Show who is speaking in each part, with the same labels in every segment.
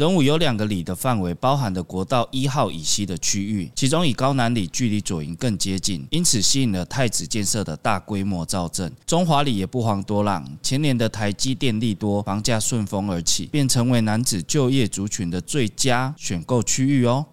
Speaker 1: 仁武有两个里的范围，包含的国道一号以西的区域，其中以高南里距离左营更接近，因此吸引了太子建设的大规模造镇。中华里也不遑多让，前年的台积电利多，房价顺风而起，便成为男子就业族群的最佳选购区域哦。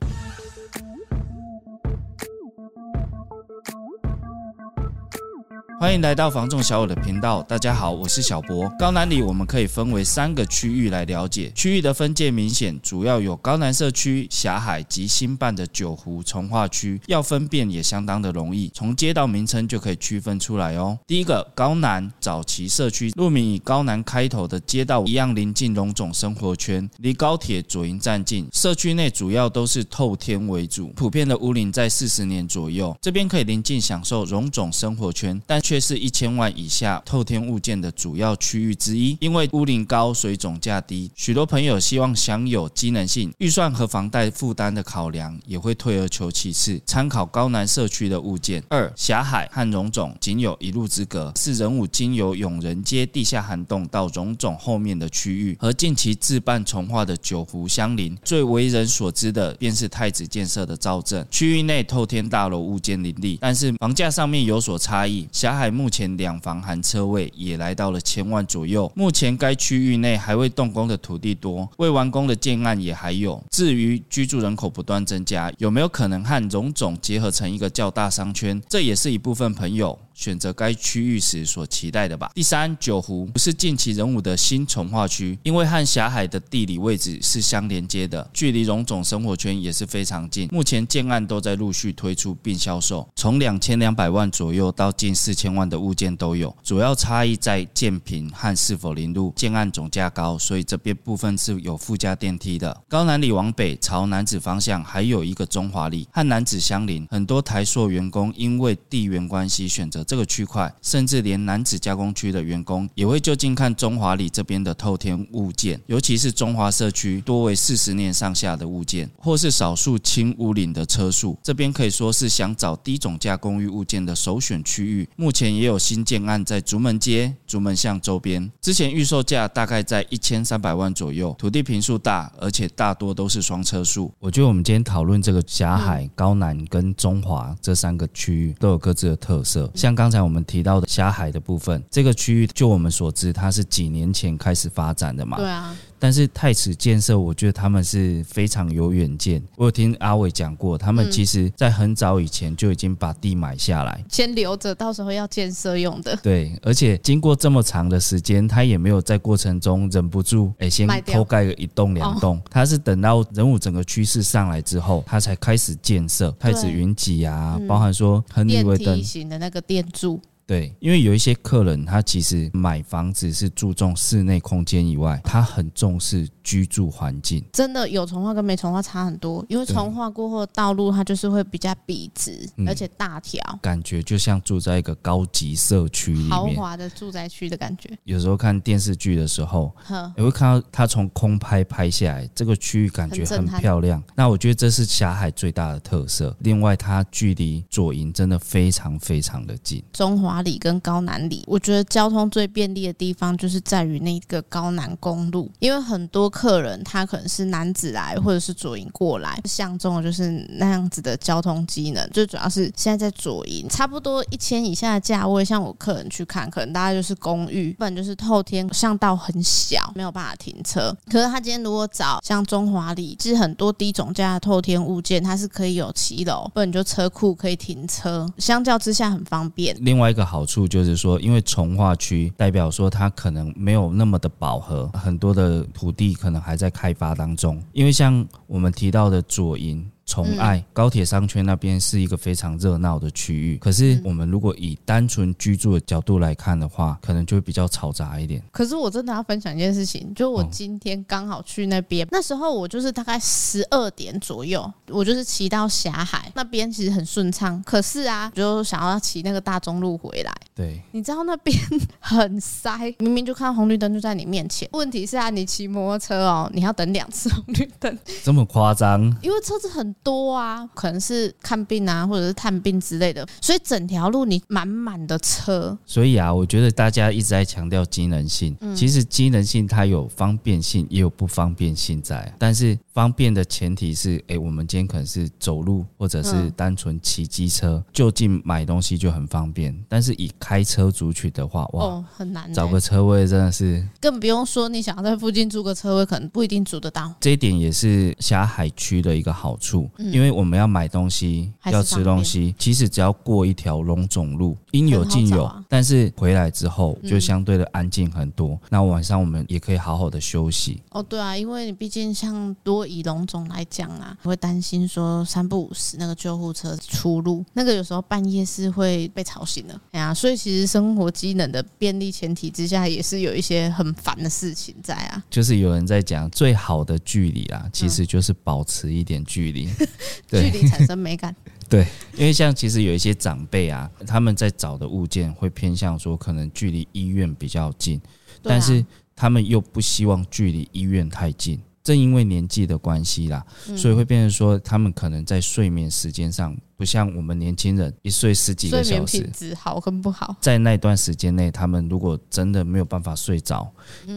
Speaker 1: 欢迎来到房仲小武的频道，大家好，我是小博。高南里我们可以分为三个区域来了解，区域的分界明显，主要有高南社区、霞海及新办的九湖从化区，要分辨也相当的容易，从街道名称就可以区分出来哦。第一个高南早期社区，路名以高南开头的街道一样临近荣总生活圈，离高铁左营站近，社区内主要都是透天为主，普遍的屋龄在四十年左右，这边可以临近享受荣总生活圈，但却是一千万以下透天物件的主要区域之一，因为屋龄高，所以总价低。许多朋友希望享有机能性，预算和房贷负担的考量，也会退而求其次，参考高南社区的物件。二霞海和荣总仅有一路之隔，是人武经由永仁街地下涵洞到荣总后面的区域，和近期置办重化的九湖相邻。最为人所知的，便是太子建设的造镇，区域内透天大楼物件林立，但是房价上面有所差异。霞海目前两房含车位也来到了千万左右。目前该区域内还未动工的土地多，未完工的建案也还有。至于居住人口不断增加，有没有可能和荣总结合成一个较大商圈？这也是一部分朋友。选择该区域时所期待的吧。第三，九湖不是近期人武的新从化区，因为和霞海的地理位置是相连接的，距离荣总生活圈也是非常近。目前建案都在陆续推出并销售，从两千两百万左右到近四千万的物件都有。主要差异在建坪和是否临路。建案总价高，所以这边部分是有附加电梯的。高南里往北朝南子方向还有一个中华里，和南子相邻。很多台塑员工因为地缘关系选择。这个区块，甚至连男子加工区的员工也会就近看中华里这边的透天物件，尤其是中华社区多为四十年上下的物件，或是少数轻屋龄的车数，这边可以说是想找低总价公寓物件的首选区域。目前也有新建案在竹门街、竹门巷周边，之前预售价大概在一千三百万左右，土地坪数大，而且大多都是双车数。我觉得我们今天讨论这个霞海、高南跟中华这三个区域都有各自的特色，像。刚才我们提到的霞海的部分，这个区域就我们所知，它是几年前开始发展的嘛？
Speaker 2: 对啊。
Speaker 1: 但是太子建设，我觉得他们是非常有远见。我有听阿伟讲过，他们其实在很早以前就已经把地买下来，
Speaker 2: 先留着，到时候要建设用的。
Speaker 1: 对，而且经过这么长的时间，他也没有在过程中忍不住，哎，先偷盖个一栋两栋。他是等到人武整个趋势上来之后，他才开始建设太子云集啊，包含说亨利威登
Speaker 2: 型的那个电柱。
Speaker 1: 对，因为有一些客人，他其实买房子是注重室内空间以外，他很重视居住环境。
Speaker 2: 真的有从化跟没从化差很多，因为从化过后的道路它就是会比较笔直，而且大条，嗯，
Speaker 1: 感觉就像住在一个高级社区里面，
Speaker 2: 豪华的住宅区的感觉。
Speaker 1: 有时候看电视剧的时候，你会看到它从空拍拍下来，这个区域感觉很漂亮。那我觉得这是霞海最大的特色。另外，它距离左营真的非常非常的近，
Speaker 2: 中华。里跟高南里，我觉得交通最便利的地方就是在于那个高南公路，因为很多客人他可能是男子来或者是左营过来，相中的就是那样子的交通机能。最主要是现在在左营，差不多一千以下的价位，像我客人去看，可能大概就是公寓，不然就是透天巷道很小，没有办法停车。可是他今天如果找像中华里，其实很多低总价的透天物件，它是可以有骑楼，不然就车库可以停车，相较之下很方便。
Speaker 1: 另外一个。好处就是说，因为从化区代表说它可能没有那么的饱和，很多的土地可能还在开发当中。因为像我们提到的左营。宠爱高铁商圈那边是一个非常热闹的区域，可是我们如果以单纯居住的角度来看的话，可能就会比较嘈杂一点。
Speaker 2: 可是我真的要分享一件事情，就我今天刚好去那边，那时候我就是大概十二点左右，我就是骑到霞海那边，其实很顺畅。可是啊，就想要骑那个大中路回来，
Speaker 1: 对，
Speaker 2: 你知道那边 很塞，明明就看到红绿灯就在你面前。问题是啊，你骑摩托车哦，你要等两次红绿灯，
Speaker 1: 这么夸张？
Speaker 2: 因为车子很。多啊，可能是看病啊，或者是探病之类的，所以整条路你满满的车。
Speaker 1: 所以啊，我觉得大家一直在强调机能性，嗯、其实机能性它有方便性，也有不方便性在。但是方便的前提是，哎，我们今天可能是走路，或者是单纯骑机车，就近买东西就很方便。但是以开车族群的话，哇，
Speaker 2: 哦、很难
Speaker 1: 找个车位真的是，
Speaker 2: 更不用说你想要在附近租个车位，可能不一定租得到。
Speaker 1: 这一点也是霞海区的一个好处，嗯、因为我们要买东西，要吃东西，其实只要过一条龙总路，应有尽有。啊、但是回来之后就相对的安静很多。嗯、那晚上我们也可以好好的休息。
Speaker 2: 哦，对啊，因为你毕竟像多以龙总来讲啊，会担心说三不五时那个救护车出入，那个有时候半夜是会被吵醒的。哎呀，所以其实生活机能的便利前提之下，也是有一些很烦的事情在啊。
Speaker 1: 就是有人在讲最好的距离啊，其实就是保持一点距
Speaker 2: 离，距离产生美感。
Speaker 1: 对，因为像其实有一些长辈啊，他们在找的物件会偏向说可能距离医院比较近，但是他们又不希望距离医院太近。正因为年纪的关系啦，所以会变成说他们可能在睡眠时间上不像我们年轻人一睡十几个小时，
Speaker 2: 品质好跟不好，
Speaker 1: 在那段时间内，他们如果真的没有办法睡着，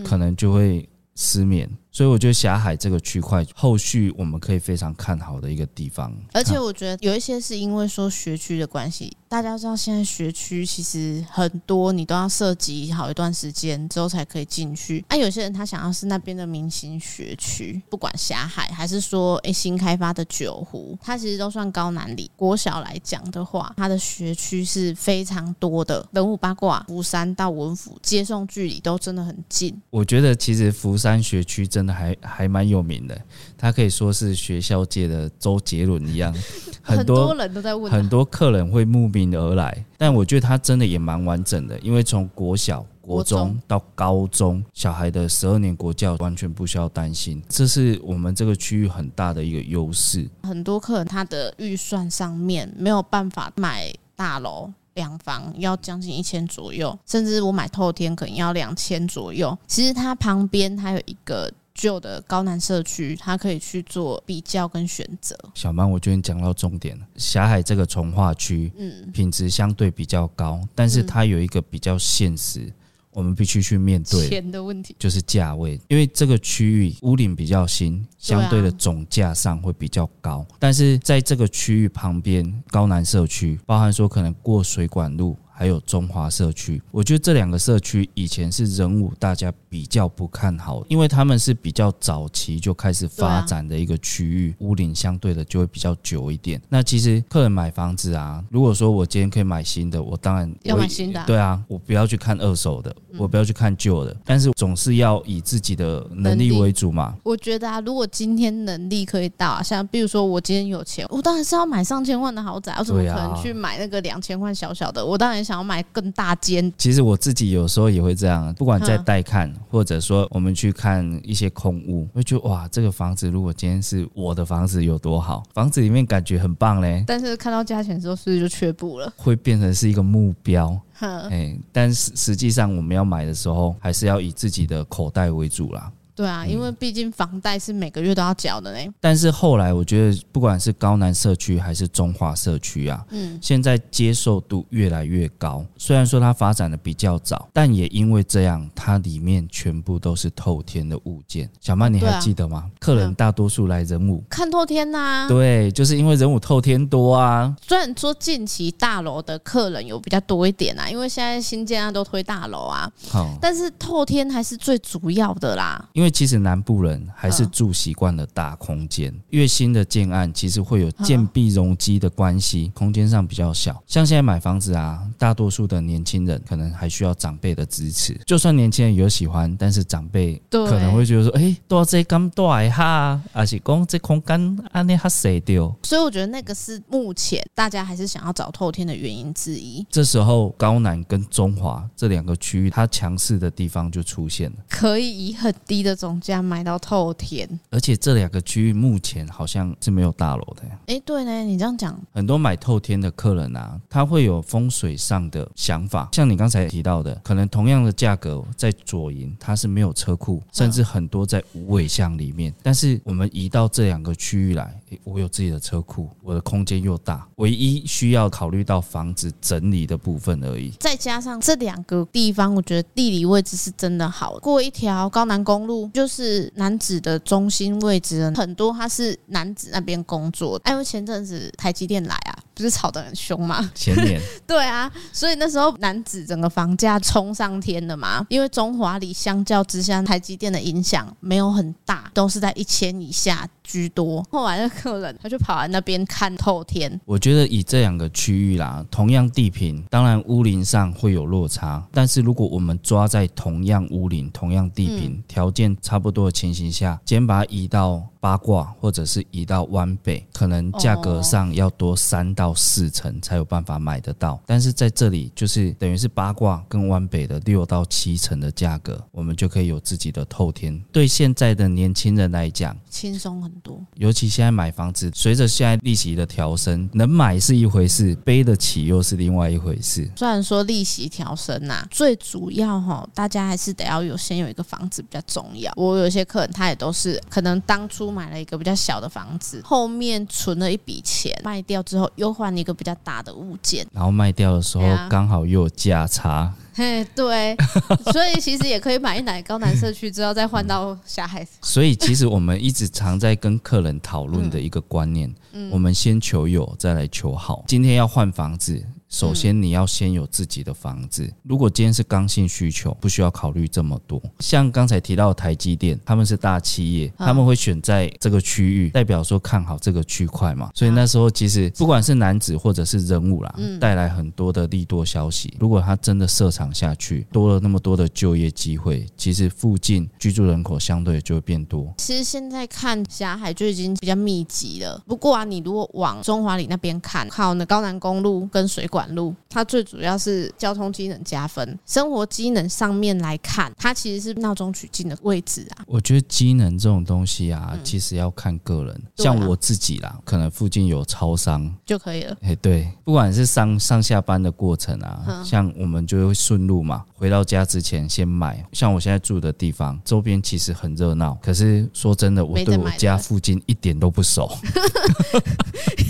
Speaker 1: 可能就会失眠。所以我觉得霞海这个区块后续我们可以非常看好的一个地方，
Speaker 2: 而且我觉得有一些是因为说学区的关系，大家知道现在学区其实很多，你都要涉及好一段时间之后才可以进去。啊，有些人他想要是那边的明星学区，不管霞海还是说诶新开发的九湖，它其实都算高南里国小来讲的话，它的学区是非常多的。人武八卦，福山到文府接送距离都真的很近。
Speaker 1: 我觉得其实福山学区真。真的还还蛮有名的，他可以说是学校界的周杰伦一样，
Speaker 2: 很多人都在问，
Speaker 1: 很多客人会慕名而来。但我觉得他真的也蛮完整的，因为从国小、国中到高中，小孩的十二年国教完全不需要担心，这是我们这个区域很大的一个优势。
Speaker 2: 很多客人他的预算上面没有办法买大楼。两房要将近一千左右，甚至我买透天可能要两千左右。其实它旁边还有一个旧的高南社区，它可以去做比较跟选择。
Speaker 1: 小曼，我觉得你讲到重点了。霞海这个从化区，嗯，品质相对比较高，但是它有一个比较现实。我们必须去面对
Speaker 2: 钱的问题，
Speaker 1: 就是价位，因为这个区域屋顶比较新，相对的总价上会比较高。但是在这个区域旁边，高南社区，包含说可能过水管路。还有中华社区，我觉得这两个社区以前是人武大家比较不看好，因为他们是比较早期就开始发展的一个区域，屋龄相对的就会比较久一点。那其实客人买房子啊，如果说我今天可以买新的，我当然
Speaker 2: 要买新的。
Speaker 1: 对啊，我不要去看二手的，我不要去看旧的，但是总是要以自己的能力为主嘛。
Speaker 2: 我觉得啊，如果今天能力可以到啊，像比如说我今天有钱，我当然是要买上千万的豪宅，我怎么可能去买那个两千万小小的？我当然。想要买更大间，
Speaker 1: 其实我自己有时候也会这样，不管在带看，或者说我们去看一些空屋，会觉得哇，这个房子如果今天是我的房子有多好，房子里面感觉很棒嘞。
Speaker 2: 但是看到价钱之后，是不是就却步了？
Speaker 1: 会变成是一个目标，哎，但实实际上我们要买的时候，还是要以自己的口袋为主啦。
Speaker 2: 对啊，因为毕竟房贷是每个月都要缴的呢。
Speaker 1: 但是后来我觉得，不管是高南社区还是中华社区啊，嗯，现在接受度越来越高。虽然说它发展的比较早，但也因为这样，它里面全部都是透天的物件。小曼，你还记得吗？啊、客人大多数来人武
Speaker 2: 看透天呐、啊。
Speaker 1: 对，就是因为人武透天多啊。
Speaker 2: 虽然说近期大楼的客人有比较多一点啊，因为现在新建啊都推大楼啊，好，但是透天还是最主要的啦。
Speaker 1: 因为其实南部人还是住习惯了大空间，越新的建案其实会有建蔽容积的关系，空间上比较小。像现在买房子啊，大多数的年轻人可能还需要长辈的支持。就算年轻人有喜欢，但是长辈可能会觉得说：“哎，多这咁大哈，而且讲这空间安尼哈谁丢？”
Speaker 2: 所以我觉得那个是目前大家还是想要找透天的原因之一。
Speaker 1: 这时候高南跟中华这两个区域，它强势的地方就出现了，
Speaker 2: 可以以很低的。总价买到透天。
Speaker 1: 而且这两个区域目前好像是没有大楼的。
Speaker 2: 哎、欸，对呢，你这样讲，
Speaker 1: 很多买透天的客人啊，他会有风水上的想法，像你刚才提到的，可能同样的价格在左营它是没有车库，甚至很多在无尾巷里面，但是我们移到这两个区域来，我有自己的车库，我的空间又大，唯一需要考虑到房子整理的部分而已。
Speaker 2: 再加上这两个地方，我觉得地理位置是真的好，过一条高南公路就是男子的中心位置，很多他是男子那边工作，因为前阵子台积电来啊。不是吵得很凶吗？
Speaker 1: 前年
Speaker 2: 对啊，所以那时候男子整个房价冲上天了嘛。因为中华里相较之下，台积电的影响没有很大，都是在一千以下居多。后来的客人他就跑来那边看透天。
Speaker 1: 我觉得以这两个区域啦，同样地平，当然屋龄上会有落差，但是如果我们抓在同样屋龄、同样地坪、条件差不多的情形下，先把它移到八卦，或者是移到湾北，可能价格上要多三到。四成才有办法买得到，但是在这里就是等于是八卦跟湾北的六到七成的价格，我们就可以有自己的透天。对现在的年轻人来讲，
Speaker 2: 轻松很多。
Speaker 1: 尤其现在买房子，随着现在利息的调升，能买是一回事，背得起又是另外一回事。
Speaker 2: 虽然说利息调升呐，最主要哈，大家还是得要有先有一个房子比较重要。我有些客人他也都是可能当初买了一个比较小的房子，后面存了一笔钱，卖掉之后又。换一个比较大的物件，
Speaker 1: 然后卖掉的时候刚好又有价差。
Speaker 2: 嘿，对，所以其实也可以买一买高南社区之后再换到霞海。
Speaker 1: 所以其实我们一直常在跟客人讨论的一个观念，嗯我们先求有，再来求好。今天要换房子。首先，你要先有自己的房子。如果今天是刚性需求，不需要考虑这么多。像刚才提到的台积电，他们是大企业，他们会选在这个区域，代表说看好这个区块嘛。所以那时候其实不管是男子或者是人物啦，带来很多的利多消息。如果他真的设厂下去，多了那么多的就业机会，其实附近居住人口相对就会变多。
Speaker 2: 其实现在看霞海就已经比较密集了。不过啊，你如果往中华里那边看，靠那高南公路跟水管。路，它最主要是交通机能加分，生活机能上面来看，它其实是闹中取静的位置啊。
Speaker 1: 我觉得机能这种东西啊，嗯、其实要看个人。像我自己啦，可能附近有超商
Speaker 2: 就可以了。
Speaker 1: 哎，对，不管是上上下班的过程啊，嗯、像我们就会顺路嘛，回到家之前先买。像我现在住的地方周边其实很热闹，可是说真的，我对我家附近一点都不熟。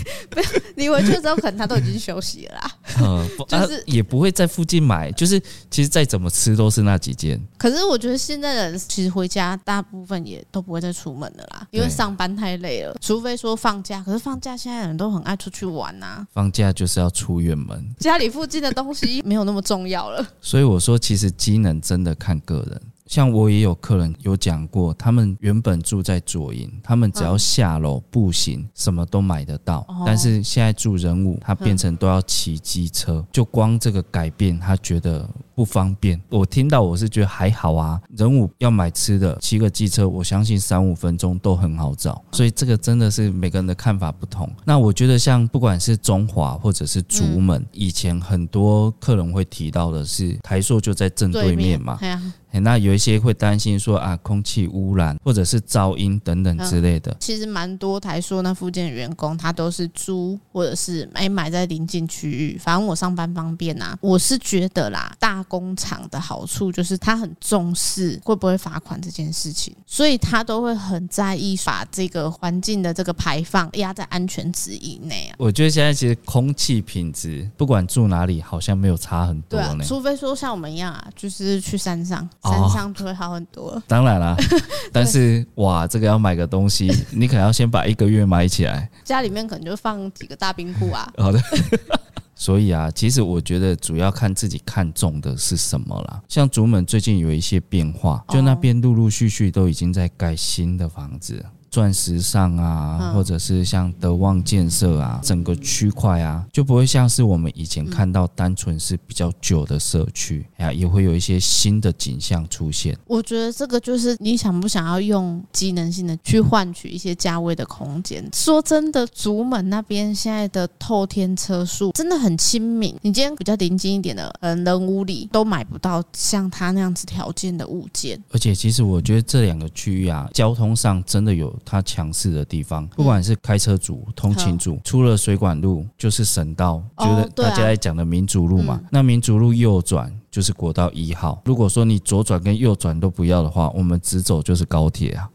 Speaker 2: 你回去之后，可能他都已经休息了啦。
Speaker 1: 嗯，就是、啊、也不会在附近买，就是其实再怎么吃都是那几件。
Speaker 2: 可是我觉得现在人其实回家大部分也都不会再出门了啦，因为上班太累了。除非说放假，可是放假现在人都很爱出去玩呐、啊。
Speaker 1: 放假就是要出远门，
Speaker 2: 家里附近的东西没有那么重要了。
Speaker 1: 所以我说，其实机能真的看个人。像我也有客人有讲过，他们原本住在左营，他们只要下楼步行，什么都买得到。但是现在住人武，他变成都要骑机车，就光这个改变，他觉得不方便。我听到我是觉得还好啊，人武要买吃的，骑个机车，我相信三五分钟都很好找。所以这个真的是每个人的看法不同。那我觉得像不管是中华或者是竹门，以前很多客人会提到的是台塑就在正对面嘛。那有一些会担心说啊，空气污染或者是噪音等等之类的。
Speaker 2: 其实蛮多台说那附近的员工，他都是租或者是买买在临近区域，反正我上班方便呐。我是觉得啦，大工厂的好处就是他很重视会不会罚款这件事情，所以他都会很在意把这个环境的这个排放压在安全值以内啊。
Speaker 1: 我觉得现在其实空气品质不管住哪里，好像没有差很多呢。
Speaker 2: 除非说像我们一样啊，就是去山上。山上就会好很多。哦，
Speaker 1: 当然啦，但是哇，这个要买个东西，你可能要先把一个月买起来。
Speaker 2: 家里面可能就放几个大冰库啊。
Speaker 1: 好的，所以啊，其实我觉得主要看自己看中的是什么啦。像竹门最近有一些变化，就那边陆陆续续都已经在盖新的房子。钻石上啊，
Speaker 2: 嗯、
Speaker 1: 或者是像德望建设啊，整个区块啊，就不会像是我们以前看到单纯是比较旧的社区呀，嗯、也会有一些新的景象出现。
Speaker 2: 我觉得这个就是你想不想要用机能性的去换取一些价位的空间？说真的，竹门那边现在的透天车速真的很亲民，你今天比较临近一点的，嗯，人屋里都买不到像他那样子条件的物件。
Speaker 1: 而且，其实我觉得这两个区域啊，交通上真的有它强势的地方，不管是开车族、通勤族，出了水管路就是省道，就是大家在讲的民族路嘛。那民族路右转就是国道一号。如果说你左转跟右转都不要的话，我们直走就是高铁啊。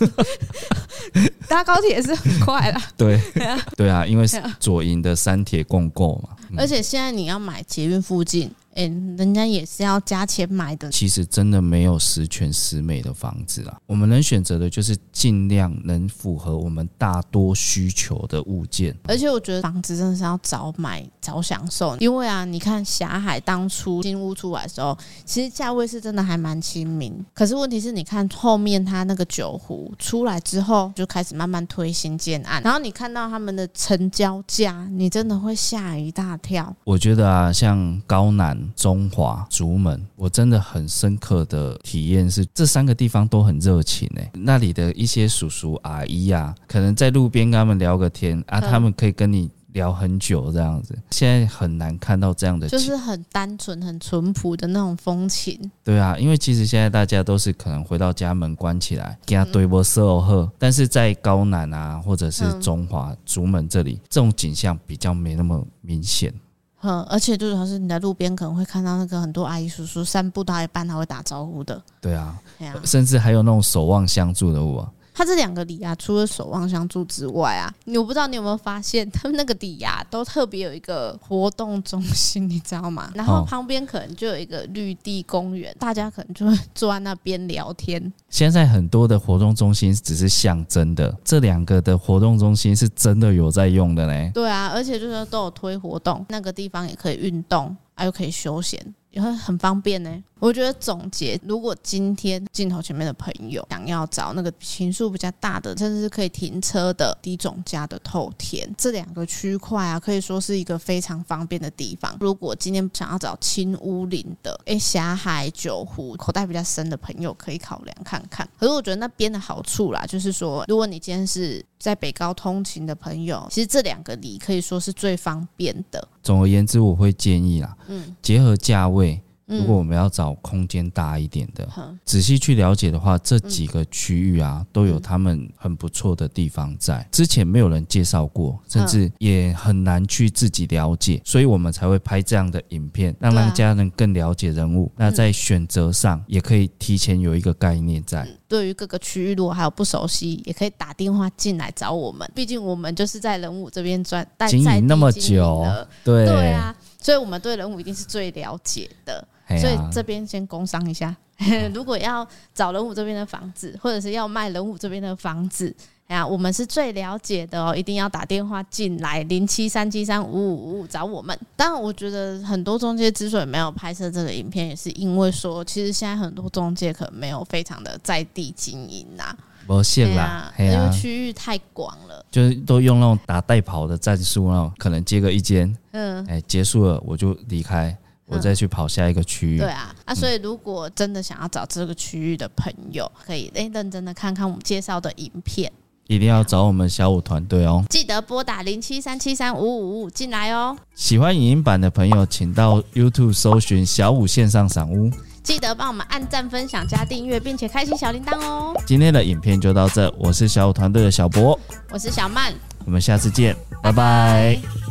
Speaker 2: 搭高铁也是很快啦。
Speaker 1: 对，对啊，因为左营的三铁共构嘛。
Speaker 2: 而且现在你要买捷运附近。哎，人家也是要加钱买的。
Speaker 1: 其实真的没有十全十美的房子啊，我们能选择的就是尽量能符合我们大多需求的物件。
Speaker 2: 而且我觉得房子真的是要早买早享受，因为啊，你看霞海当初新屋出来的时候，其实价位是真的还蛮亲民。可是问题是，你看后面它那个九湖出来之后，就开始慢慢推新建案，然后你看到他们的成交价，你真的会吓一大跳。
Speaker 1: 我觉得啊，像高南。中华、竹门，我真的很深刻的体验是，这三个地方都很热情诶。那里的一些叔叔阿姨啊，可能在路边跟他们聊个天啊，他们可以跟你聊很久这样子。现在很难看到这样的，
Speaker 2: 就是很单纯、很淳朴的那种风情。
Speaker 1: 对啊，因为其实现在大家都是可能回到家门关起来，给他对波色哦，但是在高南啊，或者是中华、竹门这里，这种景象比较没那么明显。
Speaker 2: 嗯，而且就是要是你在路边可能会看到那个很多阿姨叔叔散步到一半，他会打招呼的。
Speaker 1: 对啊，对啊，甚至还有那种守望相助的我。
Speaker 2: 它这两个里啊，除了守望相助之外啊，我不知道你有没有发现，他们那个里啊，都特别有一个活动中心，你知道吗？然后旁边可能就有一个绿地公园，大家可能就会坐在那边聊天。
Speaker 1: 现在很多的活动中心只是象征的，这两个的活动中心是真的有在用的嘞。
Speaker 2: 对啊，而且就是都有推活动，那个地方也可以运动，还有可以休闲。也会很方便呢。我觉得总结，如果今天镜头前面的朋友想要找那个情数比较大的，甚至是可以停车的低总价的透天，这两个区块啊，可以说是一个非常方便的地方。如果今天想要找轻屋龄的，哎，霞海九湖口袋比较深的朋友，可以考量看看。可是我觉得那边的好处啦，就是说，如果你今天是在北高通勤的朋友，其实这两个里可以说是最方便的。
Speaker 1: 总而言之，我会建议啦，嗯，结合价位。如果我们要找空间大一点的，仔细去了解的话，这几个区域啊，都有他们很不错的地方在。之前没有人介绍过，甚至也很难去自己了解，所以我们才会拍这样的影片，让大家能更了解人物。那在选择上，也可以提前有一个概念在。
Speaker 2: 对于各个区域，如果还有不熟悉，也可以打电话进来找我们。毕竟我们就是在人物这边转
Speaker 1: 经营那么久，对
Speaker 2: 对啊，所以我们对人物一定是最了解的。所以这边先工商一下，如果要找人物这边的房子，或者是要卖人物这边的房子，哎呀，我们是最了解的哦，一定要打电话进来零七三七三五五五五找我们。当然，我觉得很多中介之所以没有拍摄这个影片，也是因为说，其实现在很多中介可能没有非常的在地经营呐，
Speaker 1: 不限啦，
Speaker 2: 因为区域太广了，
Speaker 1: 就是都用那种打带跑的战术，那种可能接个一间，嗯，哎，结束了我就离开。我再去跑下一个区域。
Speaker 2: 对啊，啊，所以如果真的想要找这个区域的朋友，可以诶认真的看看我们介绍的影片。
Speaker 1: 一定要找我们小五团队哦！
Speaker 2: 记得拨打零七三七三五五五五进来哦。
Speaker 1: 喜欢影音版的朋友，请到 YouTube 搜寻小五线上赏屋。
Speaker 2: 记得帮我们按赞、分享、加订阅，并且开启小铃铛哦。
Speaker 1: 今天的影片就到这，我是小五团队的小博，
Speaker 2: 我是小曼，
Speaker 1: 我们下次见，拜拜。拜拜。